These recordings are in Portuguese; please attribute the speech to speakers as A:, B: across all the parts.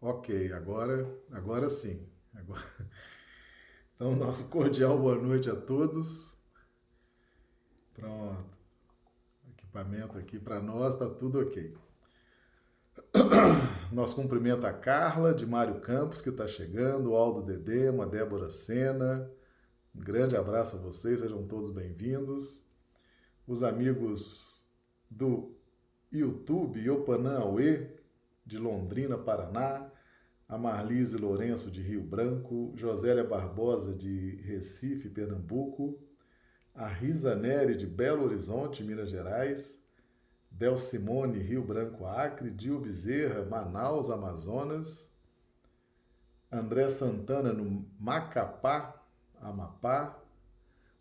A: Ok, agora, agora sim. Agora... Então, nosso cordial boa noite a todos. Pronto. Equipamento aqui para nós, está tudo ok. Nosso cumprimento a Carla, de Mário Campos, que está chegando, o Aldo Dedê, uma Débora Sena. Um grande abraço a vocês, sejam todos bem-vindos. Os amigos do YouTube, Yopanã Aue, de Londrina, Paraná, a Marlise Lourenço, de Rio Branco, Josélia Barbosa, de Recife, Pernambuco, a Risa Neri, de Belo Horizonte, Minas Gerais, Del Simone, Rio Branco, Acre, Dio Bezerra, Manaus, Amazonas, André Santana, no Macapá, Amapá.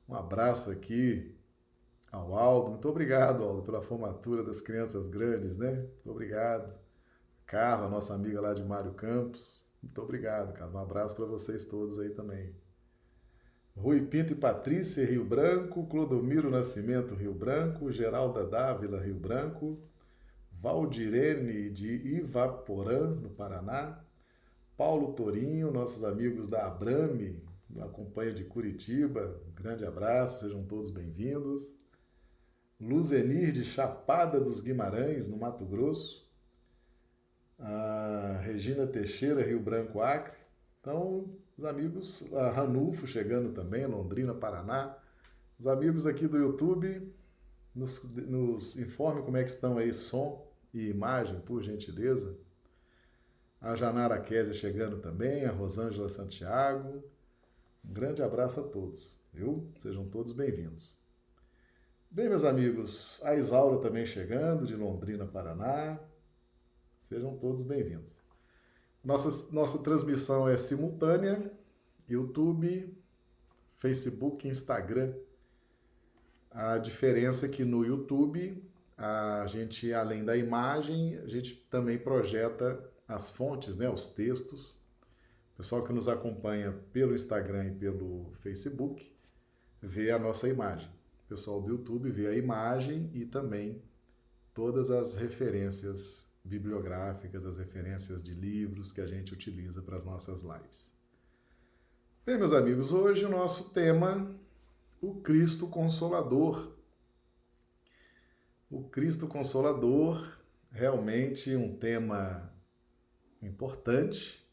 A: Um abraço aqui ao Aldo. Muito obrigado, Aldo, pela formatura das crianças grandes, né? Muito obrigado. Carla, nossa amiga lá de Mário Campos. Muito obrigado, Carlos. Um abraço para vocês todos aí também. Rui Pinto e Patrícia, Rio Branco. Clodomiro Nascimento, Rio Branco. Geralda Dávila, Rio Branco. Valdirene de Ivaporã, no Paraná. Paulo Torinho, nossos amigos da Abrame, da Companhia de Curitiba. Um grande abraço, sejam todos bem-vindos. Luzenir de Chapada dos Guimarães, no Mato Grosso a Regina Teixeira, Rio Branco, Acre. Então, os amigos, a Ranulfo chegando também, Londrina, Paraná. Os amigos aqui do YouTube, nos, nos informe como é que estão aí som e imagem, por gentileza. A Janara Kézia chegando também, a Rosângela Santiago. Um grande abraço a todos, viu? Sejam todos bem-vindos. Bem, meus amigos, a Isaura também chegando, de Londrina, Paraná. Sejam todos bem-vindos. Nossa, nossa transmissão é simultânea, YouTube, Facebook, Instagram. A diferença é que no YouTube, a gente, além da imagem, a gente também projeta as fontes, né, os textos. O pessoal que nos acompanha pelo Instagram e pelo Facebook vê a nossa imagem. O pessoal do YouTube vê a imagem e também todas as referências bibliográficas, as referências de livros que a gente utiliza para as nossas lives. Bem, meus amigos, hoje o nosso tema, o Cristo Consolador. O Cristo Consolador, realmente um tema importante,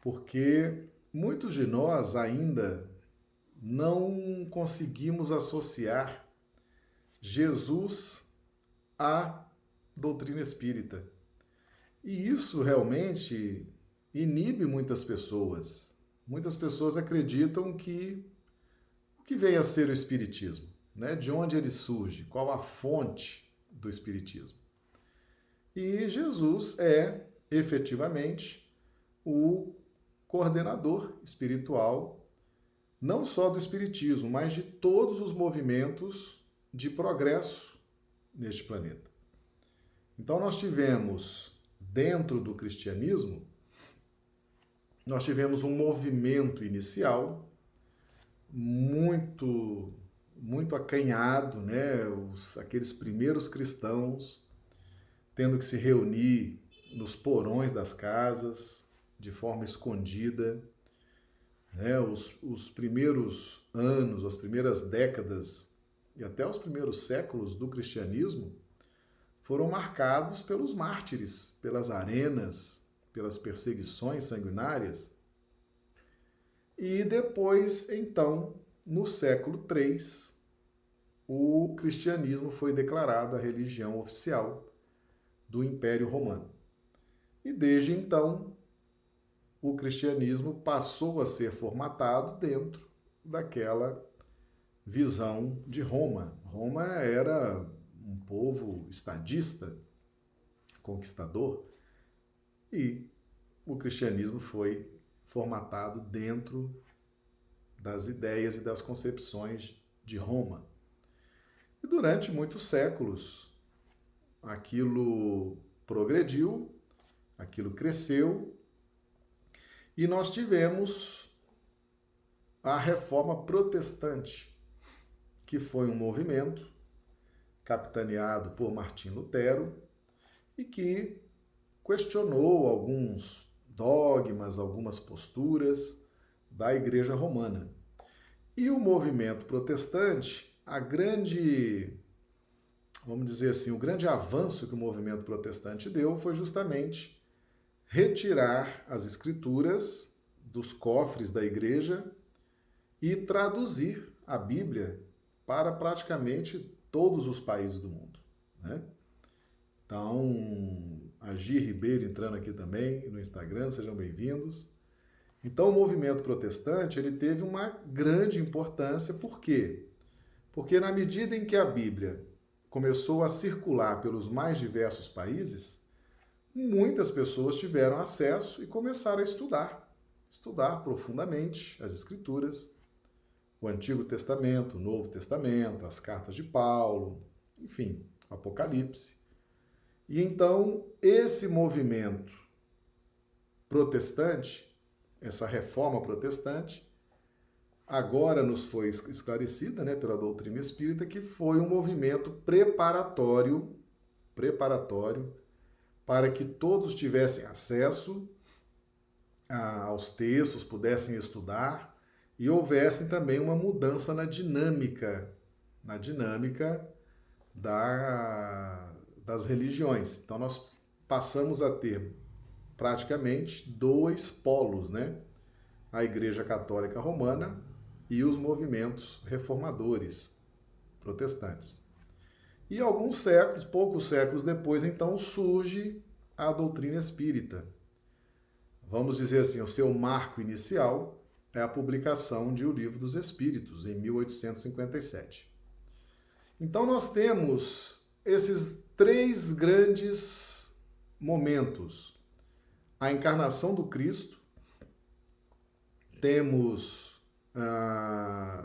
A: porque muitos de nós ainda não conseguimos associar Jesus a doutrina espírita. E isso realmente inibe muitas pessoas. Muitas pessoas acreditam que o que vem a ser o espiritismo, né? De onde ele surge? Qual a fonte do espiritismo? E Jesus é efetivamente o coordenador espiritual não só do espiritismo, mas de todos os movimentos de progresso neste planeta. Então nós tivemos dentro do cristianismo nós tivemos um movimento inicial muito muito acanhado, né? Os, aqueles primeiros cristãos tendo que se reunir nos porões das casas de forma escondida, né? Os, os primeiros anos, as primeiras décadas e até os primeiros séculos do cristianismo foram marcados pelos mártires, pelas arenas, pelas perseguições sanguinárias. E depois, então, no século III, o cristianismo foi declarado a religião oficial do Império Romano. E desde então, o cristianismo passou a ser formatado dentro daquela visão de Roma. Roma era um povo estadista, conquistador, e o cristianismo foi formatado dentro das ideias e das concepções de Roma. E durante muitos séculos, aquilo progrediu, aquilo cresceu, e nós tivemos a reforma protestante, que foi um movimento capitaneado por Martim Lutero e que questionou alguns dogmas, algumas posturas da Igreja Romana. E o movimento protestante, a grande, vamos dizer assim, o grande avanço que o movimento protestante deu foi justamente retirar as escrituras dos cofres da igreja e traduzir a Bíblia para praticamente todos os países do mundo. Né? Então, a Gi Ribeiro entrando aqui também no Instagram, sejam bem-vindos. Então, o movimento protestante ele teve uma grande importância, por quê? Porque na medida em que a Bíblia começou a circular pelos mais diversos países, muitas pessoas tiveram acesso e começaram a estudar, estudar profundamente as Escrituras, o Antigo Testamento, o Novo Testamento, as cartas de Paulo, enfim, Apocalipse. E então, esse movimento protestante essa reforma protestante, agora nos foi esclarecida né, pela doutrina espírita que foi um movimento preparatório, preparatório para que todos tivessem acesso aos textos, pudessem estudar e houvesse também uma mudança na dinâmica, na dinâmica da, das religiões. Então nós passamos a ter praticamente dois polos, né? A Igreja Católica Romana e os movimentos reformadores protestantes. E alguns séculos, poucos séculos depois, então surge a doutrina espírita. Vamos dizer assim, o seu marco inicial é a publicação de O Livro dos Espíritos, em 1857. Então nós temos esses três grandes momentos a encarnação do Cristo, temos a,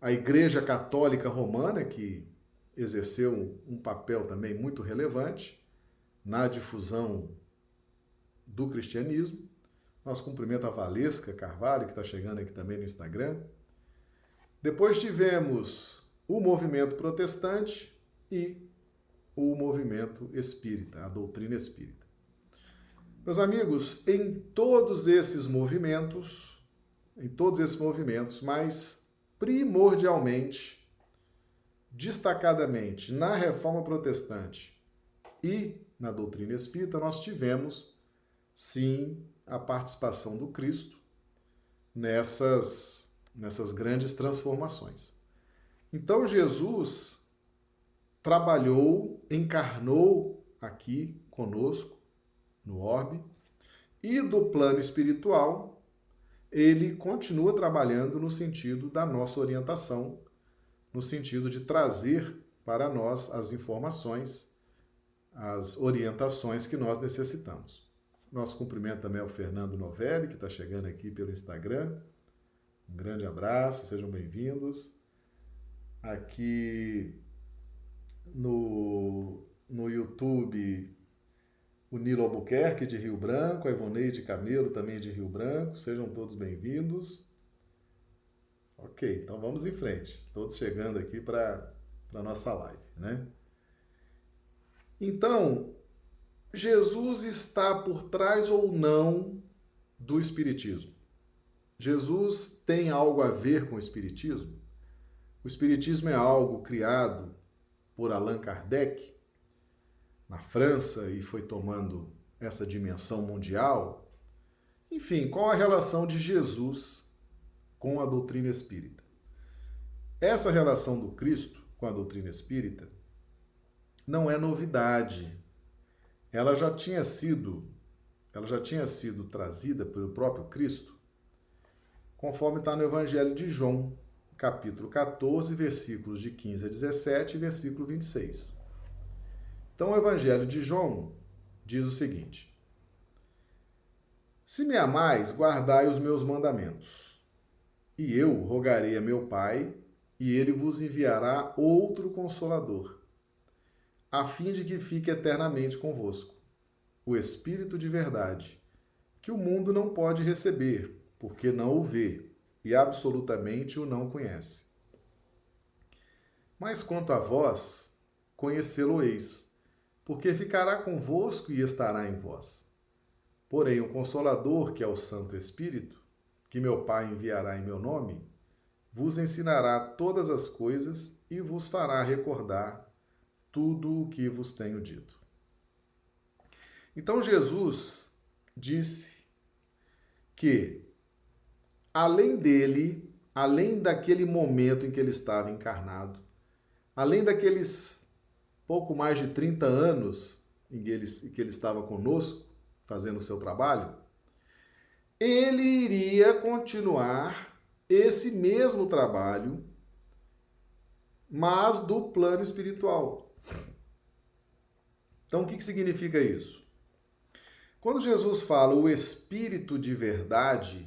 A: a Igreja Católica Romana, que exerceu um papel também muito relevante na difusão do cristianismo. Nós cumprimento a Valesca Carvalho, que está chegando aqui também no Instagram. Depois tivemos o movimento protestante e o movimento espírita, a doutrina espírita. Meus amigos, em todos esses movimentos, em todos esses movimentos, mas primordialmente, destacadamente na reforma protestante e na doutrina espírita, nós tivemos sim a participação do Cristo nessas nessas grandes transformações. Então Jesus trabalhou, encarnou aqui conosco no orbe. E do plano espiritual, ele continua trabalhando no sentido da nossa orientação, no sentido de trazer para nós as informações, as orientações que nós necessitamos. Nosso cumprimento também ao Fernando Novelli, que está chegando aqui pelo Instagram. Um grande abraço, sejam bem-vindos. Aqui no, no YouTube, o Nilo Albuquerque de Rio Branco, a Ivoneide Camelo também de Rio Branco, sejam todos bem-vindos. Ok, então vamos em frente, todos chegando aqui para a nossa live, né? Então, Jesus está por trás ou não do Espiritismo? Jesus tem algo a ver com o Espiritismo? O Espiritismo é algo criado por Allan Kardec? na França e foi tomando essa dimensão mundial. Enfim, qual a relação de Jesus com a doutrina espírita? Essa relação do Cristo com a doutrina espírita não é novidade. Ela já tinha sido, ela já tinha sido trazida pelo próprio Cristo, conforme está no Evangelho de João, capítulo 14, versículos de 15 a 17 e versículo 26. Então, o Evangelho de João diz o seguinte: Se me amais, guardai os meus mandamentos. E eu rogarei a meu Pai, e ele vos enviará outro consolador, a fim de que fique eternamente convosco, o Espírito de verdade, que o mundo não pode receber, porque não o vê e absolutamente o não conhece. Mas quanto a vós, conhecê-lo-eis porque ficará convosco e estará em vós. Porém, o Consolador, que é o Santo Espírito, que meu Pai enviará em meu nome, vos ensinará todas as coisas e vos fará recordar tudo o que vos tenho dito. Então Jesus disse que, além dele, além daquele momento em que ele estava encarnado, além daqueles pouco mais de 30 anos em que ele, em que ele estava conosco, fazendo o seu trabalho, ele iria continuar esse mesmo trabalho, mas do plano espiritual. Então, o que, significa isso? Quando Jesus fala o Espírito de verdade,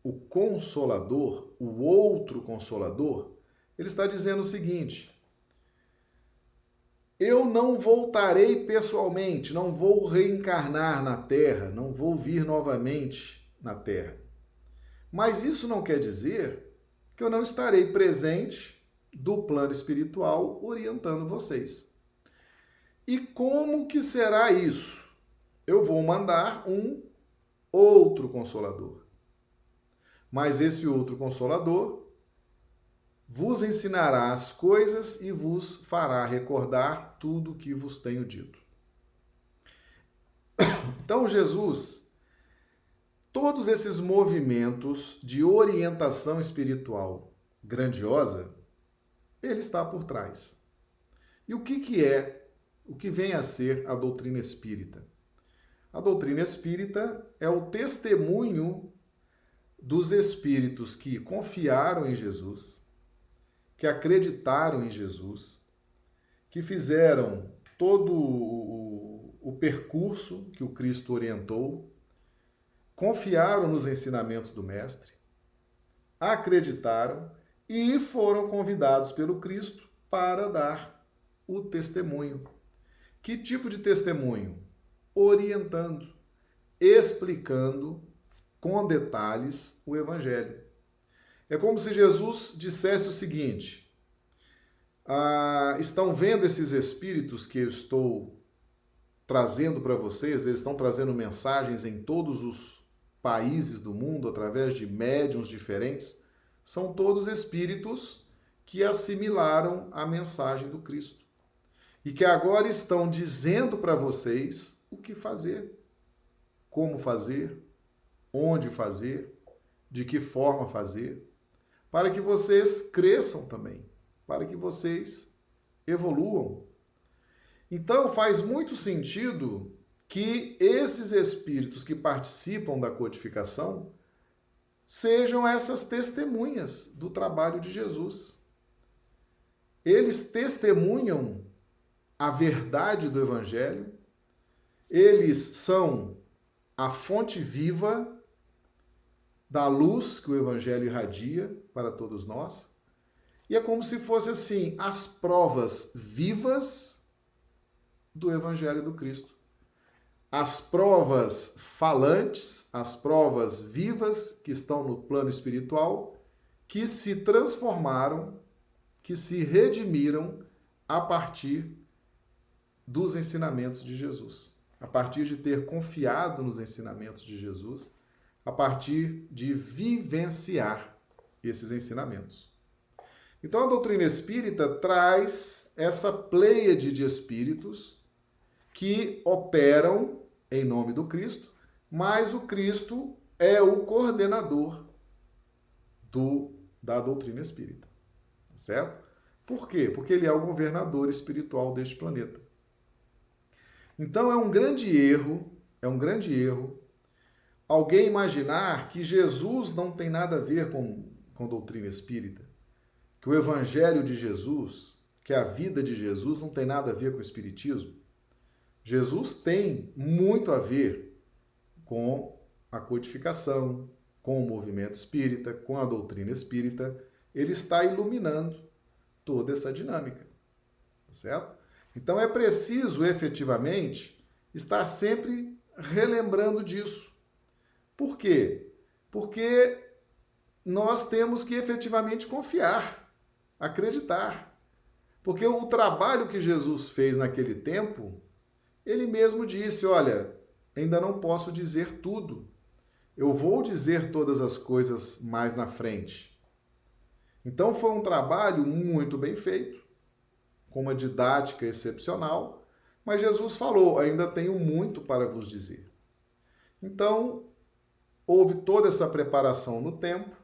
A: o Consolador, o outro Consolador, ele está dizendo o seguinte: eu não voltarei pessoalmente, não vou reencarnar na Terra, não vou vir novamente na Terra. Mas isso não quer dizer que eu não estarei presente do plano espiritual orientando vocês. E como que será isso? Eu vou mandar um outro consolador. Mas esse outro consolador vos ensinará as coisas e vos fará recordar tudo o que vos tenho dito. Então, Jesus, todos esses movimentos de orientação espiritual grandiosa, ele está por trás. E o que, que é, o que vem a ser a doutrina espírita? A doutrina espírita é o testemunho dos espíritos que confiaram em Jesus, que acreditaram em Jesus, que fizeram todo o, o percurso que o Cristo orientou, confiaram nos ensinamentos do Mestre, acreditaram e foram convidados pelo Cristo para dar o testemunho. Que tipo de testemunho? Orientando, explicando com detalhes o Evangelho. É como se Jesus dissesse o seguinte: ah, estão vendo esses espíritos que eu estou trazendo para vocês? Eles estão trazendo mensagens em todos os países do mundo através de médiums diferentes. São todos espíritos que assimilaram a mensagem do Cristo e que agora estão dizendo para vocês o que fazer, como fazer, onde fazer, de que forma fazer para que vocês cresçam também, para que vocês evoluam. Então faz muito sentido que esses espíritos que participam da codificação sejam essas testemunhas do trabalho de Jesus. Eles testemunham a verdade do Evangelho, eles são a fonte viva da luz que o Evangelho irradia para todos nós. E é como se fosse assim, as provas vivas do Evangelho do Cristo. As provas falantes, as provas vivas que estão no plano espiritual, que se transformaram, que se redimiram a partir dos ensinamentos de Jesus. A partir de ter confiado nos ensinamentos de Jesus a partir de vivenciar esses ensinamentos. Então a doutrina espírita traz essa pleiade de espíritos que operam em nome do Cristo, mas o Cristo é o coordenador do, da doutrina espírita. Certo? Por quê? Porque ele é o governador espiritual deste planeta. Então é um grande erro, é um grande erro alguém imaginar que Jesus não tem nada a ver com, com doutrina espírita, que o evangelho de Jesus, que a vida de Jesus não tem nada a ver com o espiritismo. Jesus tem muito a ver com a codificação, com o movimento espírita, com a doutrina espírita. Ele está iluminando toda essa dinâmica, tá certo? Então é preciso efetivamente estar sempre relembrando disso por quê? Porque nós temos que efetivamente confiar, acreditar. Porque o trabalho que Jesus fez naquele tempo ele mesmo disse: Olha, ainda não posso dizer tudo. Eu vou dizer todas as coisas mais na frente. Então foi um trabalho muito bem feito, com uma didática excepcional, mas Jesus falou: ainda tenho muito para vos dizer. Então, houve toda essa preparação no tempo.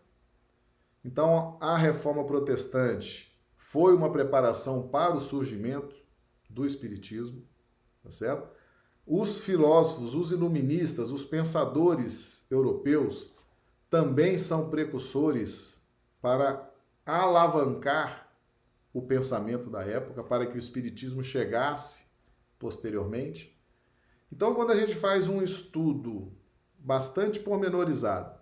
A: Então, a reforma protestante foi uma preparação para o surgimento do Espiritismo, tá certo? Os filósofos, os iluministas, os pensadores europeus também são precursores para alavancar o pensamento da época, para que o Espiritismo chegasse posteriormente. Então, quando a gente faz um estudo bastante pormenorizado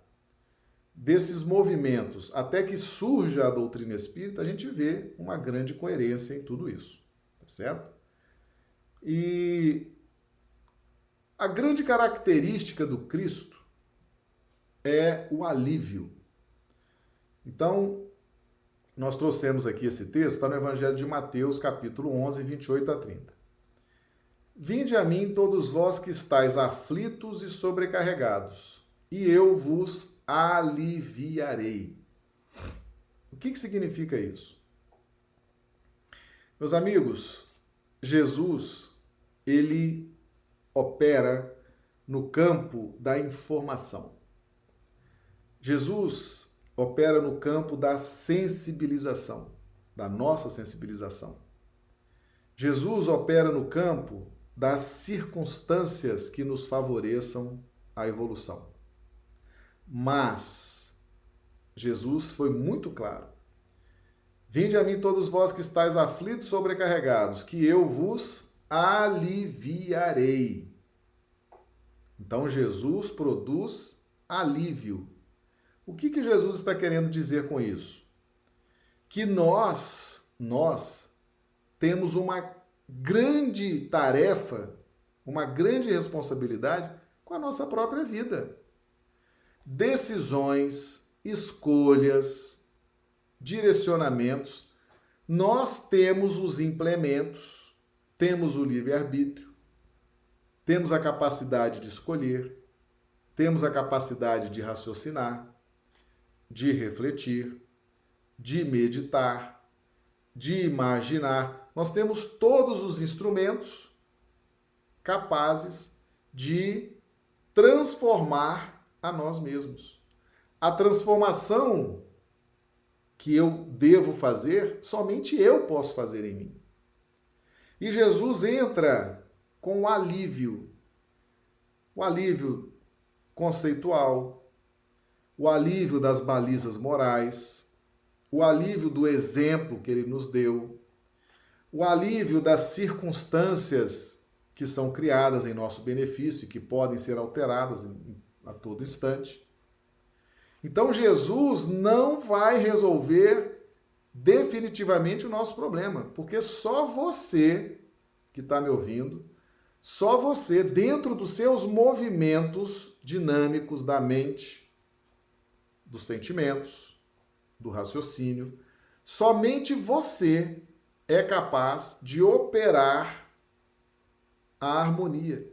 A: desses movimentos até que surja a doutrina espírita, a gente vê uma grande coerência em tudo isso, tá certo? E a grande característica do Cristo é o alívio. Então, nós trouxemos aqui esse texto, está no Evangelho de Mateus, capítulo 11, 28 a 30. Vinde a mim todos vós que estáis aflitos e sobrecarregados, e eu vos aliviarei. O que, que significa isso? Meus amigos, Jesus, ele opera no campo da informação. Jesus opera no campo da sensibilização, da nossa sensibilização. Jesus opera no campo das circunstâncias que nos favoreçam a evolução. Mas Jesus foi muito claro. Vinde a mim todos vós que estáis aflitos, sobrecarregados, que eu vos aliviarei. Então Jesus produz alívio. O que, que Jesus está querendo dizer com isso? Que nós, nós, temos uma grande tarefa, uma grande responsabilidade com a nossa própria vida. Decisões, escolhas, direcionamentos, nós temos os implementos temos o livre-arbítrio, temos a capacidade de escolher, temos a capacidade de raciocinar, de refletir, de meditar, de imaginar. Nós temos todos os instrumentos capazes de transformar a nós mesmos. A transformação que eu devo fazer, somente eu posso fazer em mim. E Jesus entra com o alívio, o alívio conceitual, o alívio das balizas morais, o alívio do exemplo que ele nos deu, o alívio das circunstâncias que são criadas em nosso benefício e que podem ser alteradas a todo instante. Então Jesus não vai resolver definitivamente o nosso problema, porque só você que está me ouvindo, só você, dentro dos seus movimentos dinâmicos da mente, dos sentimentos, do raciocínio, somente você é capaz de operar a harmonia,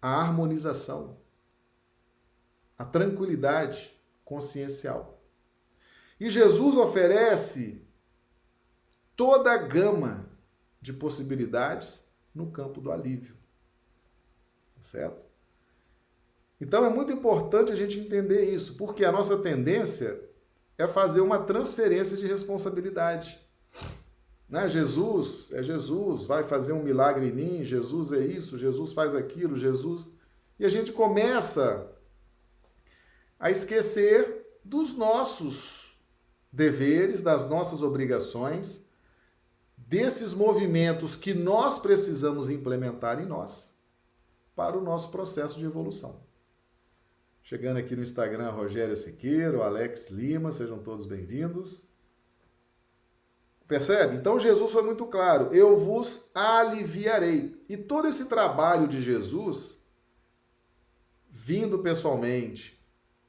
A: a harmonização, a tranquilidade consciencial. E Jesus oferece toda a gama de possibilidades no campo do alívio. Certo? Então é muito importante a gente entender isso, porque a nossa tendência é fazer uma transferência de responsabilidade. Né? Jesus é Jesus, vai fazer um milagre em mim, Jesus é isso, Jesus faz aquilo, Jesus. E a gente começa a esquecer dos nossos deveres, das nossas obrigações, desses movimentos que nós precisamos implementar em nós para o nosso processo de evolução. Chegando aqui no Instagram, Rogério Siqueiro, Alex Lima, sejam todos bem-vindos. Percebe? Então Jesus foi muito claro: eu vos aliviarei. E todo esse trabalho de Jesus, vindo pessoalmente,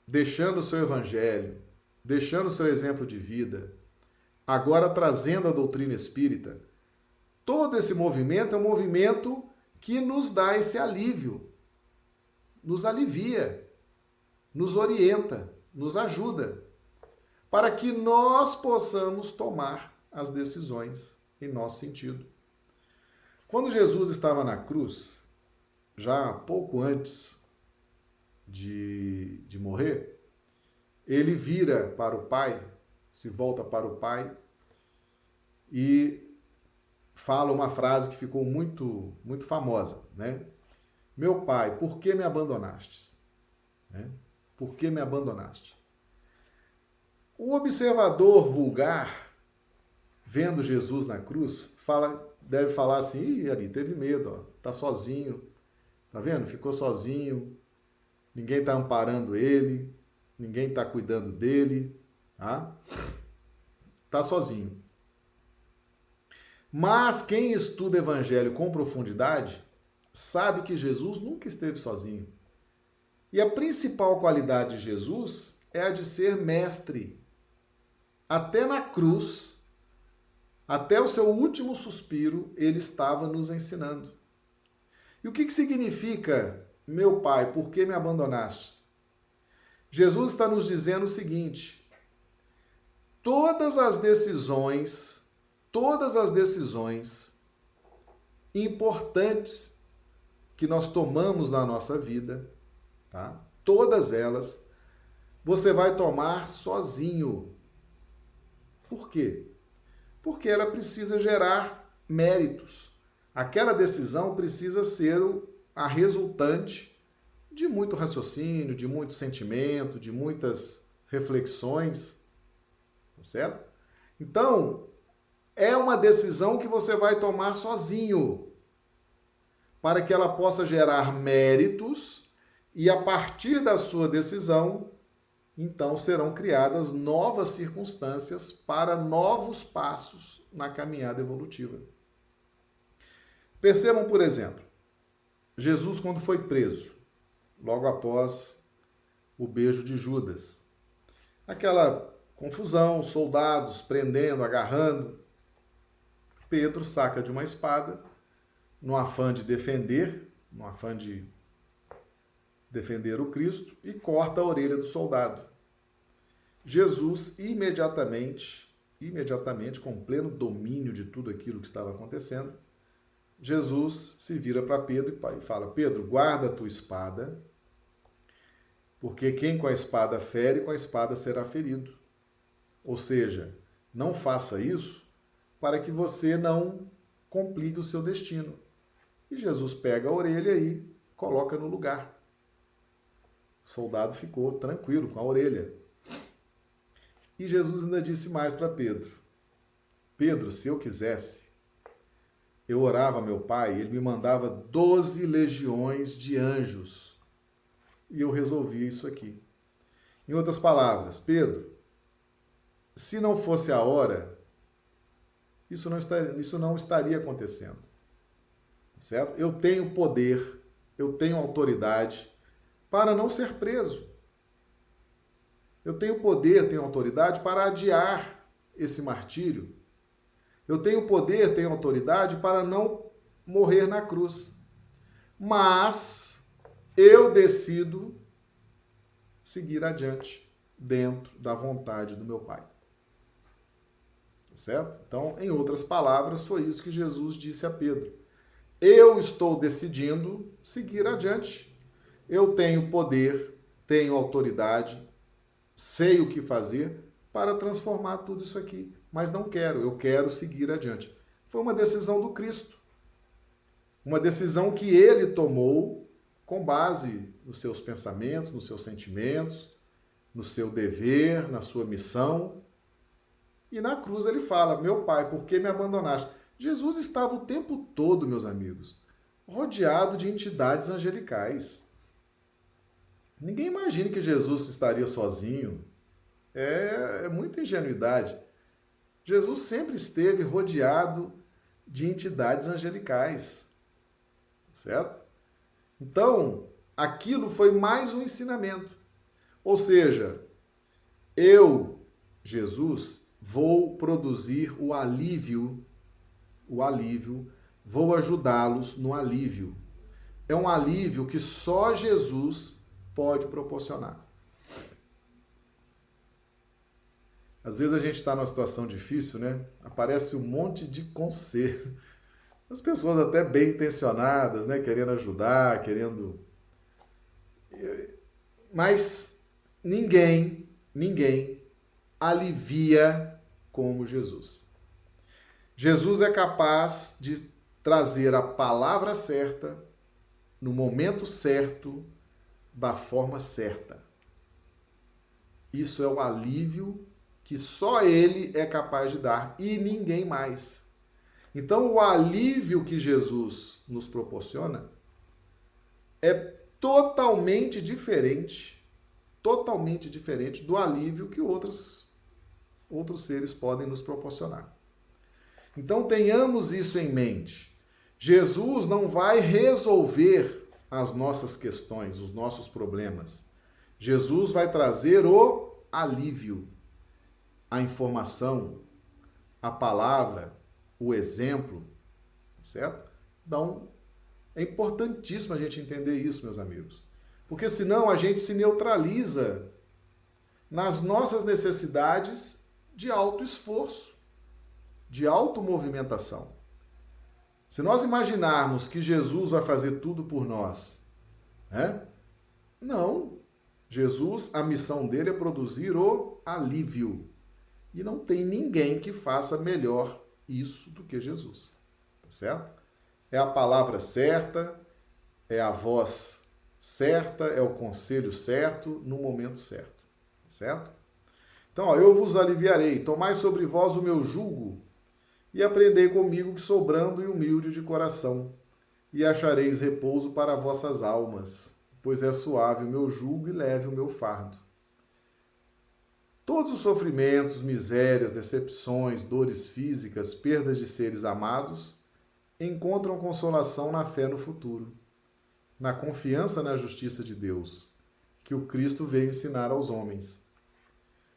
A: deixando o seu evangelho, deixando seu exemplo de vida, agora trazendo a doutrina espírita. Todo esse movimento é um movimento que nos dá esse alívio, nos alivia, nos orienta, nos ajuda, para que nós possamos tomar as decisões em nosso sentido. Quando Jesus estava na cruz, já pouco antes de, de morrer, ele vira para o Pai, se volta para o Pai e fala uma frase que ficou muito, muito famosa, né? Meu pai, por que me abandonaste? Né? Por que me abandonaste? O observador vulgar, vendo Jesus na cruz, fala, deve falar assim: Ih, ali teve medo, ó, tá sozinho, tá vendo? Ficou sozinho, ninguém está amparando ele, ninguém está cuidando dele, tá? Tá sozinho. Mas quem estuda evangelho com profundidade sabe que Jesus nunca esteve sozinho. E a principal qualidade de Jesus é a de ser mestre. Até na cruz, até o seu último suspiro, ele estava nos ensinando. E o que, que significa, meu pai, por que me abandonaste? Jesus está nos dizendo o seguinte: todas as decisões todas as decisões importantes que nós tomamos na nossa vida, tá? Todas elas você vai tomar sozinho. Por quê? Porque ela precisa gerar méritos. Aquela decisão precisa ser a resultante de muito raciocínio, de muito sentimento, de muitas reflexões, tá certo? Então, é uma decisão que você vai tomar sozinho, para que ela possa gerar méritos e a partir da sua decisão, então serão criadas novas circunstâncias para novos passos na caminhada evolutiva. Percebam, por exemplo, Jesus quando foi preso, logo após o beijo de Judas. Aquela confusão, soldados prendendo, agarrando. Pedro saca de uma espada, no afã de defender, no afã de defender o Cristo, e corta a orelha do soldado. Jesus imediatamente, imediatamente, com pleno domínio de tudo aquilo que estava acontecendo, Jesus se vira para Pedro e fala: Pedro, guarda a tua espada, porque quem com a espada fere, com a espada será ferido. Ou seja, não faça isso para que você não complique o seu destino. E Jesus pega a orelha e coloca no lugar. Soldado ficou tranquilo com a orelha. E Jesus ainda disse mais para Pedro: Pedro, se eu quisesse, eu orava a meu pai, ele me mandava doze legiões de anjos. E eu resolvi isso aqui. Em outras palavras, Pedro, se não fosse a hora, isso não, está, isso não estaria acontecendo. Certo? Eu tenho poder, eu tenho autoridade para não ser preso. Eu tenho poder, tenho autoridade para adiar esse martírio. Eu tenho poder, tenho autoridade para não morrer na cruz. Mas eu decido seguir adiante dentro da vontade do meu Pai certo? Então, em outras palavras, foi isso que Jesus disse a Pedro. Eu estou decidindo seguir adiante. Eu tenho poder, tenho autoridade, sei o que fazer para transformar tudo isso aqui, mas não quero, eu quero seguir adiante. Foi uma decisão do Cristo. Uma decisão que ele tomou com base nos seus pensamentos, nos seus sentimentos, no seu dever, na sua missão, e na cruz ele fala: Meu pai, por que me abandonaste? Jesus estava o tempo todo, meus amigos, rodeado de entidades angelicais. Ninguém imagina que Jesus estaria sozinho. É, é muita ingenuidade. Jesus sempre esteve rodeado de entidades angelicais. Certo? Então, aquilo foi mais um ensinamento. Ou seja, eu, Jesus, vou produzir o alívio, o alívio vou ajudá-los no alívio. É um alívio que só Jesus pode proporcionar. Às vezes a gente está numa situação difícil, né? Aparece um monte de conselho. As pessoas até bem intencionadas, né? Querendo ajudar, querendo. Mas ninguém, ninguém alivia como Jesus. Jesus é capaz de trazer a palavra certa, no momento certo, da forma certa. Isso é o alívio que só ele é capaz de dar e ninguém mais. Então, o alívio que Jesus nos proporciona é totalmente diferente, totalmente diferente do alívio que outros, outros seres podem nos proporcionar. Então, tenhamos isso em mente. Jesus não vai resolver as nossas questões, os nossos problemas. Jesus vai trazer o alívio a informação, a palavra, o exemplo, certo? Então, é importantíssimo a gente entender isso, meus amigos. Porque senão a gente se neutraliza nas nossas necessidades de alto esforço, de automovimentação. Se nós imaginarmos que Jesus vai fazer tudo por nós, né? Não. Jesus, a missão dele é produzir o alívio. E não tem ninguém que faça melhor isso do que Jesus. Tá certo? É a palavra certa, é a voz certa, é o conselho certo, no momento certo. Tá certo? Então, ó, eu vos aliviarei, tomai sobre vós o meu jugo e aprendei comigo que sou brando e humilde de coração, e achareis repouso para vossas almas, pois é suave o meu jugo e leve o meu fardo. Todos os sofrimentos, misérias, decepções, dores físicas, perdas de seres amados encontram consolação na fé no futuro, na confiança na justiça de Deus, que o Cristo veio ensinar aos homens.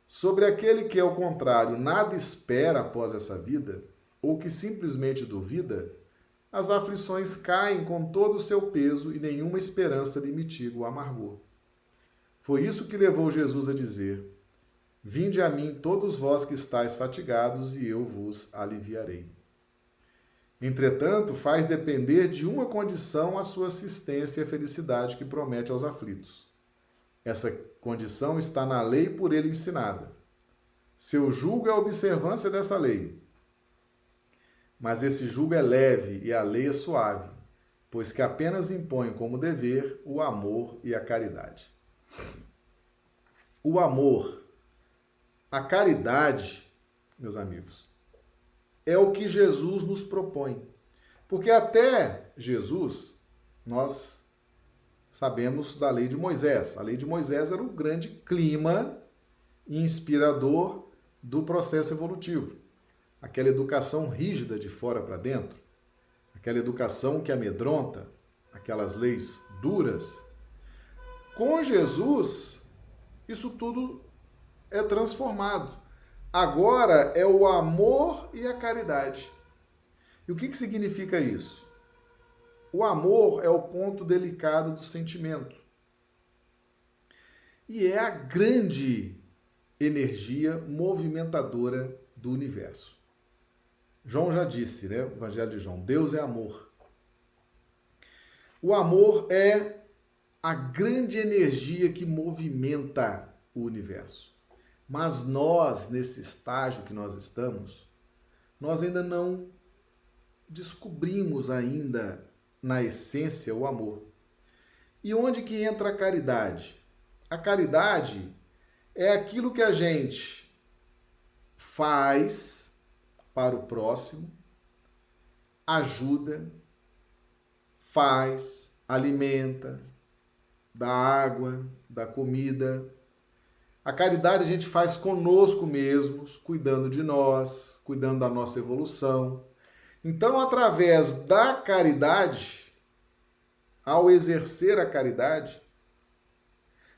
A: Sobre aquele que, ao contrário, nada espera após essa vida, ou que simplesmente duvida, as aflições caem com todo o seu peso e nenhuma esperança lhe mitiga o amargor. Foi isso que levou Jesus a dizer: Vinde a mim todos vós que estáis fatigados, e eu vos aliviarei. Entretanto, faz depender de uma condição a sua assistência e a felicidade que promete aos aflitos. Essa condição está na lei por ele ensinada. Seu julgo é a observância dessa lei. Mas esse julgo é leve e a lei é suave, pois que apenas impõe como dever o amor e a caridade. O amor a caridade, meus amigos, é o que Jesus nos propõe. Porque até Jesus, nós sabemos da lei de Moisés. A lei de Moisés era o grande clima inspirador do processo evolutivo. Aquela educação rígida de fora para dentro, aquela educação que amedronta, aquelas leis duras. Com Jesus, isso tudo é transformado. Agora é o amor e a caridade. E o que, que significa isso? O amor é o ponto delicado do sentimento. E é a grande energia movimentadora do universo. João já disse, né? O Evangelho de João: Deus é amor. O amor é a grande energia que movimenta o universo. Mas nós, nesse estágio que nós estamos, nós ainda não descobrimos ainda na essência o amor. E onde que entra a caridade? A caridade é aquilo que a gente faz para o próximo, ajuda, faz, alimenta, dá água, dá comida, a caridade a gente faz conosco mesmos, cuidando de nós, cuidando da nossa evolução. Então, através da caridade, ao exercer a caridade,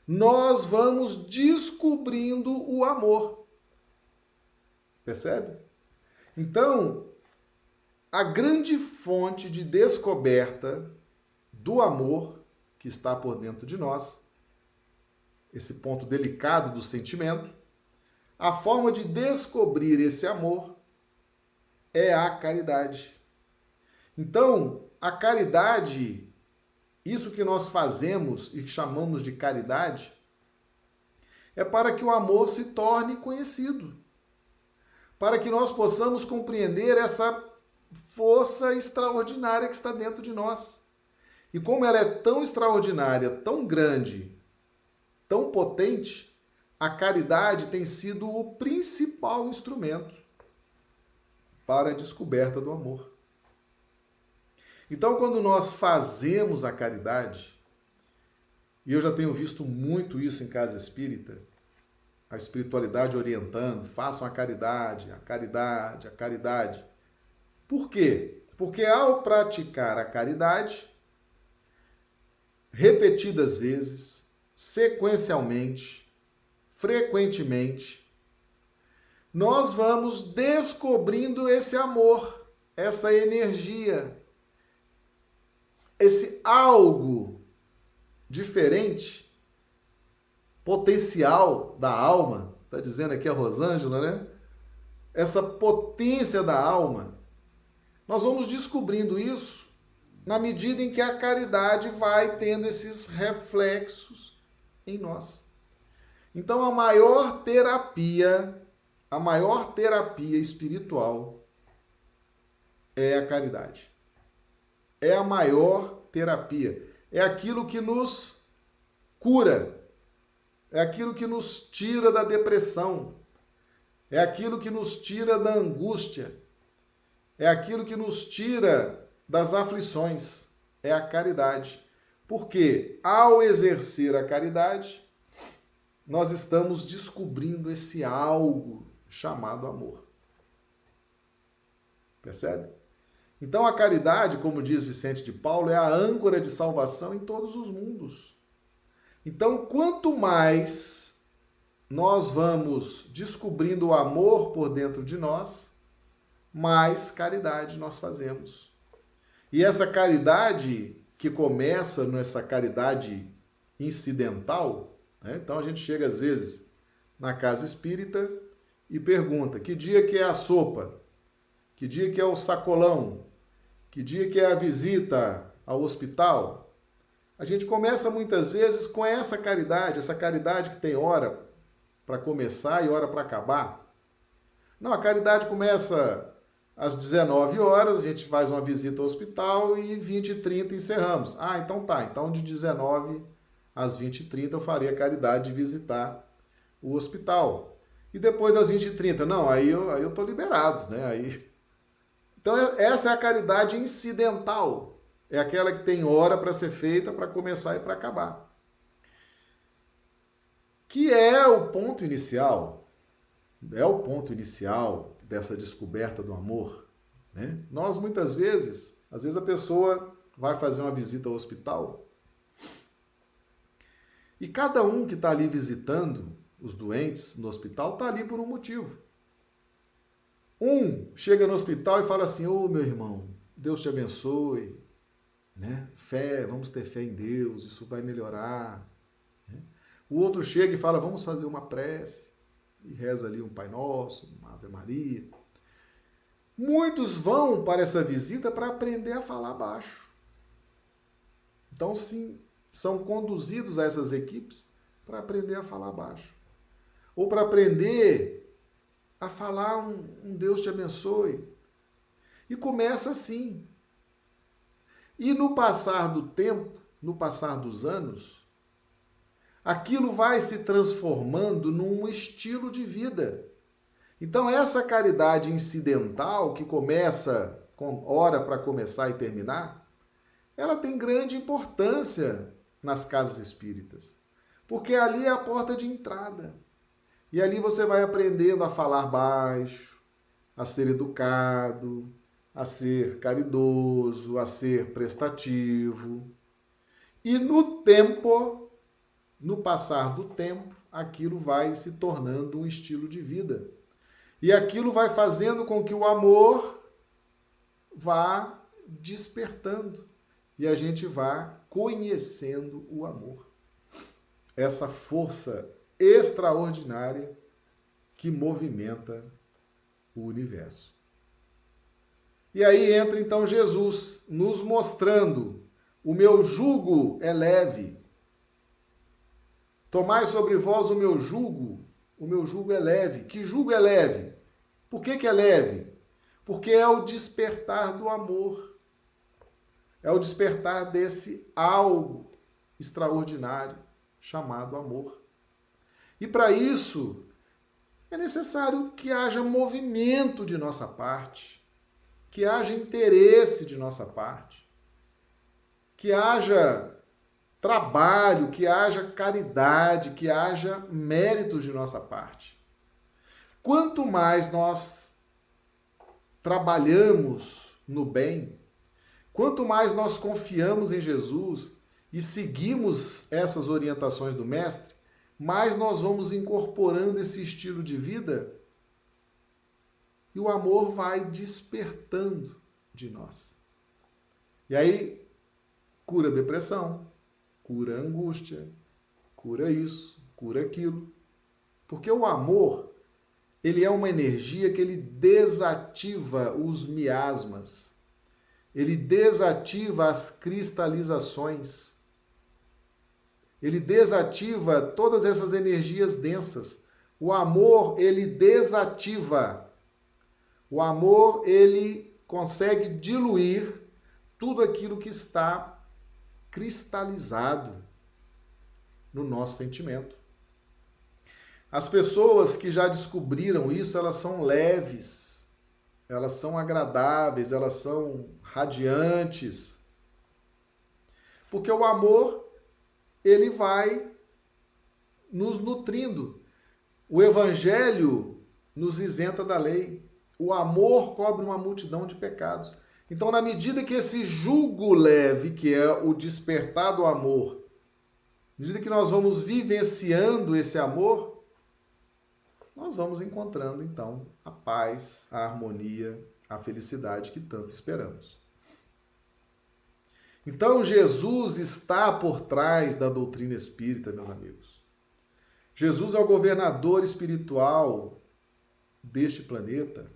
A: nós vamos descobrindo o amor. Percebe? Então, a grande fonte de descoberta do amor que está por dentro de nós, esse ponto delicado do sentimento, a forma de descobrir esse amor é a caridade. Então, a caridade, isso que nós fazemos e chamamos de caridade, é para que o amor se torne conhecido, para que nós possamos compreender essa força extraordinária que está dentro de nós. E como ela é tão extraordinária, tão grande, tão potente, a caridade tem sido o principal instrumento para a descoberta do amor. Então, quando nós fazemos a caridade, e eu já tenho visto muito isso em casa espírita, a espiritualidade orientando, façam a caridade, a caridade, a caridade. Por quê? Porque ao praticar a caridade, repetidas vezes, sequencialmente, frequentemente, nós vamos descobrindo esse amor, essa energia, esse algo diferente, potencial da alma, está dizendo aqui a Rosângela, né? Essa potência da alma. Nós vamos descobrindo isso na medida em que a caridade vai tendo esses reflexos em nós. Então, a maior terapia, a maior terapia espiritual é a caridade é a maior terapia. É aquilo que nos cura. É aquilo que nos tira da depressão. É aquilo que nos tira da angústia. É aquilo que nos tira das aflições. É a caridade. Porque ao exercer a caridade, nós estamos descobrindo esse algo chamado amor. Percebe? Então a caridade, como diz Vicente de Paulo, é a âncora de salvação em todos os mundos. Então, quanto mais nós vamos descobrindo o amor por dentro de nós, mais caridade nós fazemos. E essa caridade que começa nessa caridade incidental, né? então a gente chega às vezes na casa espírita e pergunta: que dia que é a sopa? Que dia que é o sacolão? Que dia que é a visita ao hospital? A gente começa muitas vezes com essa caridade, essa caridade que tem hora para começar e hora para acabar. Não, a caridade começa às 19 horas, a gente faz uma visita ao hospital e 20 e 30 encerramos. Ah, então tá. Então de 19 às 20 e 30 eu farei a caridade de visitar o hospital. E depois das 20 e 30, não, aí eu, aí eu tô liberado, né? Aí então, essa é a caridade incidental. É aquela que tem hora para ser feita, para começar e para acabar. Que é o ponto inicial, é o ponto inicial dessa descoberta do amor. Né? Nós, muitas vezes, às vezes a pessoa vai fazer uma visita ao hospital e cada um que está ali visitando os doentes no hospital está ali por um motivo. Um chega no hospital e fala assim: Ô oh, meu irmão, Deus te abençoe, né? Fé, vamos ter fé em Deus, isso vai melhorar. Né? O outro chega e fala: Vamos fazer uma prece, e reza ali um Pai Nosso, uma Ave Maria. Muitos vão para essa visita para aprender a falar baixo. Então, sim, são conduzidos a essas equipes para aprender a falar baixo. Ou para aprender a falar um, um Deus te abençoe. E começa assim. E no passar do tempo, no passar dos anos, aquilo vai se transformando num estilo de vida. Então, essa caridade incidental, que começa com hora para começar e terminar, ela tem grande importância nas casas espíritas, porque ali é a porta de entrada. E ali você vai aprendendo a falar baixo, a ser educado, a ser caridoso, a ser prestativo. E no tempo, no passar do tempo, aquilo vai se tornando um estilo de vida. E aquilo vai fazendo com que o amor vá despertando e a gente vá conhecendo o amor. Essa força extraordinária que movimenta o universo. E aí entra então Jesus nos mostrando: o meu jugo é leve. Tomai sobre vós o meu jugo, o meu jugo é leve. Que jugo é leve? Por que, que é leve? Porque é o despertar do amor. É o despertar desse algo extraordinário chamado amor. E para isso, é necessário que haja movimento de nossa parte, que haja interesse de nossa parte, que haja trabalho, que haja caridade, que haja méritos de nossa parte. Quanto mais nós trabalhamos no bem, quanto mais nós confiamos em Jesus e seguimos essas orientações do Mestre, mais nós vamos incorporando esse estilo de vida e o amor vai despertando de nós. E aí, cura depressão, cura angústia, cura isso, cura aquilo. Porque o amor, ele é uma energia que ele desativa os miasmas. Ele desativa as cristalizações ele desativa todas essas energias densas. O amor, ele desativa. O amor, ele consegue diluir tudo aquilo que está cristalizado no nosso sentimento. As pessoas que já descobriram isso, elas são leves, elas são agradáveis, elas são radiantes. Porque o amor ele vai nos nutrindo. O evangelho nos isenta da lei. O amor cobre uma multidão de pecados. Então, na medida que esse jugo leve, que é o despertar do amor, na medida que nós vamos vivenciando esse amor, nós vamos encontrando então a paz, a harmonia, a felicidade que tanto esperamos. Então Jesus está por trás da doutrina espírita, meus amigos. Jesus é o governador espiritual deste planeta.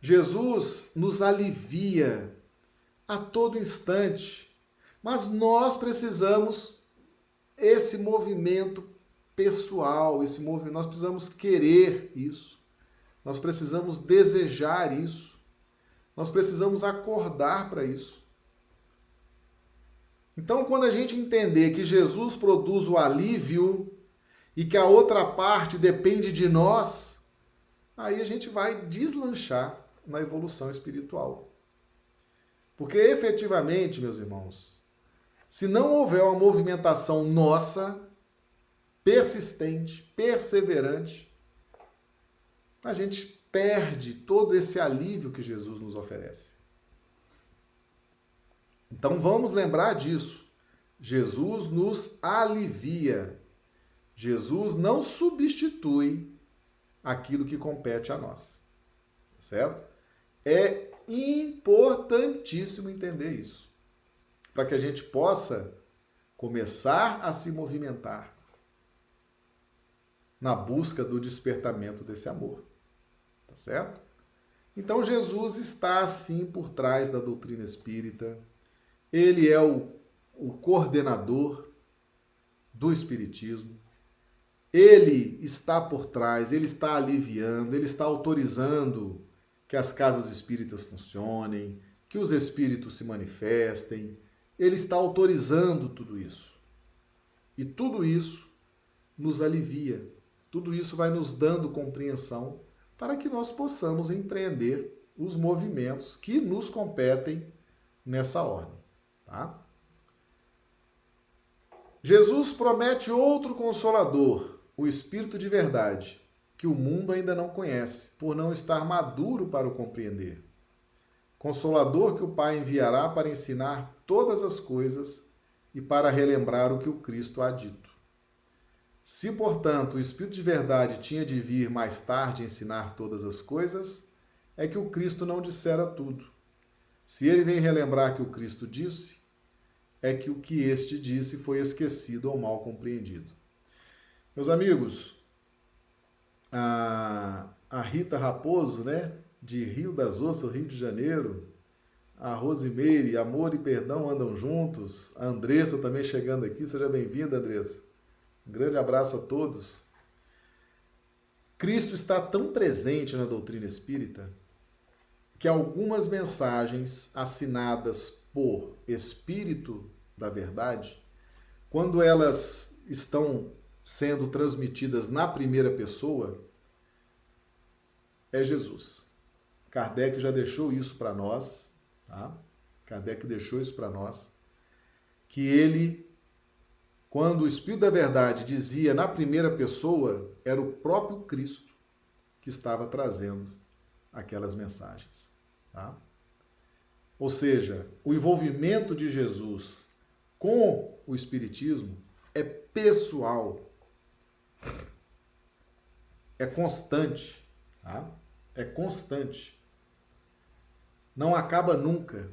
A: Jesus nos alivia a todo instante, mas nós precisamos esse movimento pessoal, esse movimento, nós precisamos querer isso. Nós precisamos desejar isso. Nós precisamos acordar para isso. Então, quando a gente entender que Jesus produz o alívio e que a outra parte depende de nós, aí a gente vai deslanchar na evolução espiritual. Porque efetivamente, meus irmãos, se não houver uma movimentação nossa, persistente, perseverante, a gente perde todo esse alívio que Jesus nos oferece. Então vamos lembrar disso. Jesus nos alivia. Jesus não substitui aquilo que compete a nós. Certo? É importantíssimo entender isso. Para que a gente possa começar a se movimentar na busca do despertamento desse amor. Tá certo? Então Jesus está assim por trás da doutrina espírita ele é o, o coordenador do Espiritismo. Ele está por trás, ele está aliviando, ele está autorizando que as casas espíritas funcionem, que os espíritos se manifestem. Ele está autorizando tudo isso. E tudo isso nos alivia. Tudo isso vai nos dando compreensão para que nós possamos empreender os movimentos que nos competem nessa ordem. Tá? Jesus promete outro consolador, o Espírito de Verdade, que o mundo ainda não conhece, por não estar maduro para o compreender. Consolador que o Pai enviará para ensinar todas as coisas e para relembrar o que o Cristo há dito. Se, portanto, o Espírito de Verdade tinha de vir mais tarde ensinar todas as coisas, é que o Cristo não dissera tudo Se ele vem relembrar que o Cristo disse, é que o que este disse foi esquecido ou mal compreendido. Meus amigos, a, a Rita Raposo, né, de Rio das Ostras, Rio de Janeiro, a Rosimeire, Amor e Perdão andam juntos, a Andressa também chegando aqui, seja bem-vinda, Andressa. Um grande abraço a todos. Cristo está tão presente na doutrina espírita que algumas mensagens assinadas por Espírito da Verdade, quando elas estão sendo transmitidas na primeira pessoa, é Jesus. Kardec já deixou isso para nós, tá? Kardec deixou isso para nós, que ele, quando o Espírito da Verdade dizia na primeira pessoa, era o próprio Cristo que estava trazendo aquelas mensagens. Tá? Ou seja, o envolvimento de Jesus com o Espiritismo é pessoal, é constante, tá? é constante, não acaba nunca.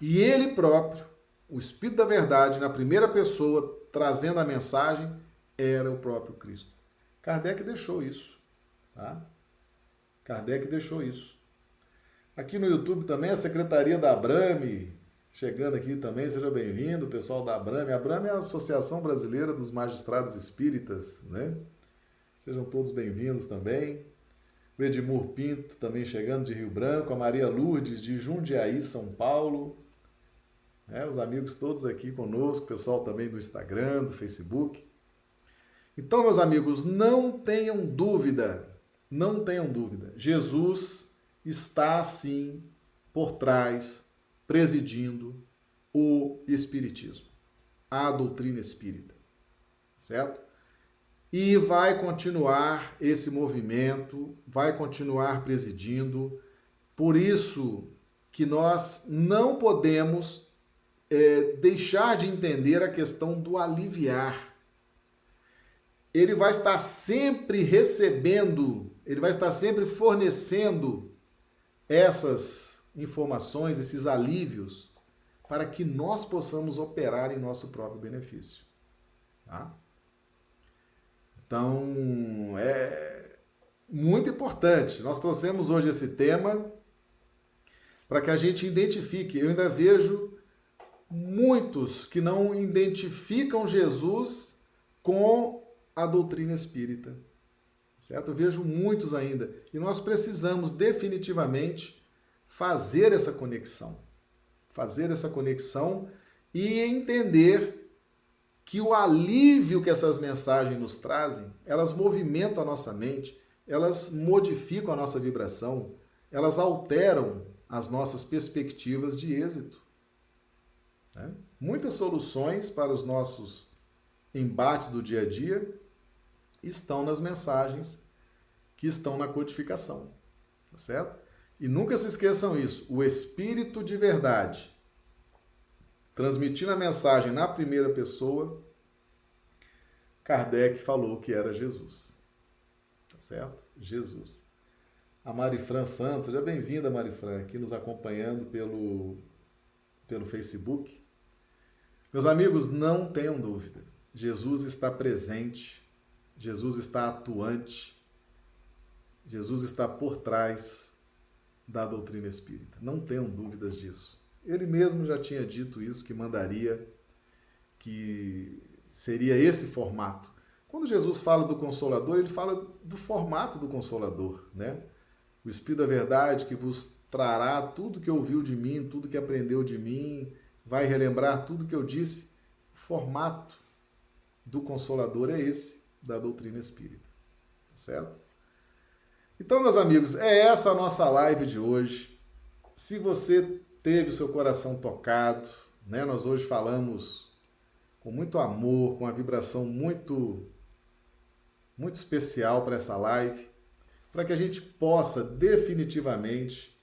A: E ele próprio, o Espírito da Verdade, na primeira pessoa, trazendo a mensagem, era o próprio Cristo. Kardec deixou isso. Tá? Kardec deixou isso. Aqui no YouTube também a Secretaria da Abrame, chegando aqui também, seja bem-vindo, pessoal da Abrame. A Abrame é a Associação Brasileira dos Magistrados Espíritas, né? Sejam todos bem-vindos também. O Edmur Pinto também chegando de Rio Branco, a Maria Lourdes de Jundiaí, São Paulo. É, os amigos todos aqui conosco, pessoal também do Instagram, do Facebook. Então, meus amigos, não tenham dúvida, não tenham dúvida. Jesus está sim por trás, presidindo o Espiritismo, a doutrina espírita, certo? E vai continuar esse movimento, vai continuar presidindo, por isso que nós não podemos é, deixar de entender a questão do aliviar. Ele vai estar sempre recebendo, ele vai estar sempre fornecendo essas informações, esses alívios, para que nós possamos operar em nosso próprio benefício. Tá? Então, é muito importante. Nós trouxemos hoje esse tema para que a gente identifique. Eu ainda vejo muitos que não identificam Jesus com a doutrina espírita certo? Eu vejo muitos ainda. E nós precisamos definitivamente fazer essa conexão. Fazer essa conexão e entender que o alívio que essas mensagens nos trazem, elas movimentam a nossa mente, elas modificam a nossa vibração, elas alteram as nossas perspectivas de êxito. Né? Muitas soluções para os nossos embates do dia a dia estão nas mensagens que estão na codificação. Tá certo? E nunca se esqueçam isso. O Espírito de verdade, transmitindo a mensagem na primeira pessoa, Kardec falou que era Jesus. Tá certo? Jesus. A Marifran Santos, seja bem-vinda, Marifran, aqui nos acompanhando pelo, pelo Facebook. Meus amigos, não tenham dúvida. Jesus está presente Jesus está atuante, Jesus está por trás da doutrina espírita. Não tenham dúvidas disso. Ele mesmo já tinha dito isso, que mandaria, que seria esse formato. Quando Jesus fala do Consolador, ele fala do formato do Consolador, né? O Espírito da Verdade que vos trará tudo que ouviu de mim, tudo que aprendeu de mim, vai relembrar tudo que eu disse. O formato do Consolador é esse da doutrina espírita. Tá certo? Então, meus amigos, é essa a nossa live de hoje. Se você teve o seu coração tocado, né? Nós hoje falamos com muito amor, com uma vibração muito muito especial para essa live, para que a gente possa definitivamente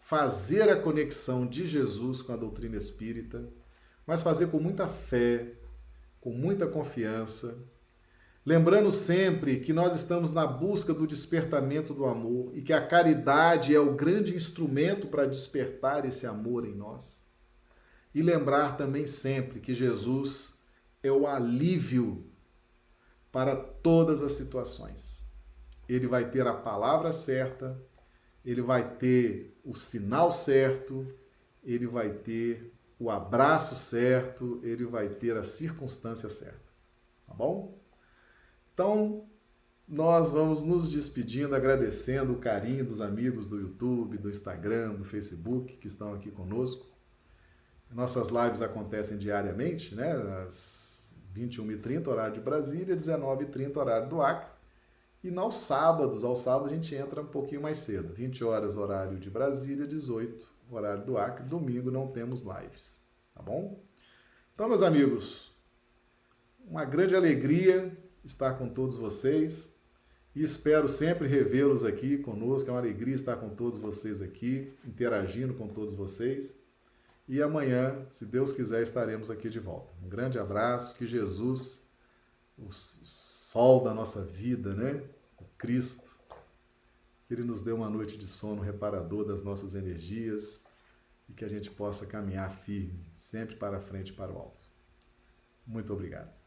A: fazer a conexão de Jesus com a doutrina espírita, mas fazer com muita fé, com muita confiança, Lembrando sempre que nós estamos na busca do despertamento do amor e que a caridade é o grande instrumento para despertar esse amor em nós. E lembrar também sempre que Jesus é o alívio para todas as situações. Ele vai ter a palavra certa, ele vai ter o sinal certo, ele vai ter o abraço certo, ele vai ter a circunstância certa. Tá bom? Então, nós vamos nos despedindo, agradecendo o carinho dos amigos do YouTube, do Instagram, do Facebook que estão aqui conosco. Nossas lives acontecem diariamente, né? Às 21h30, horário de Brasília, 19h30, horário do Acre. E aos sábados, ao sábado a gente entra um pouquinho mais cedo, 20 horas, horário de Brasília, 18 horário do Acre. Domingo não temos lives, tá bom? Então, meus amigos, uma grande alegria estar com todos vocês e espero sempre revê-los aqui conosco. É uma alegria estar com todos vocês aqui, interagindo com todos vocês. E amanhã, se Deus quiser, estaremos aqui de volta. Um grande abraço, que Jesus, o sol da nossa vida, né? O Cristo, que Ele nos dê uma noite de sono reparador das nossas energias e que a gente possa caminhar firme, sempre para frente e para o alto. Muito obrigado.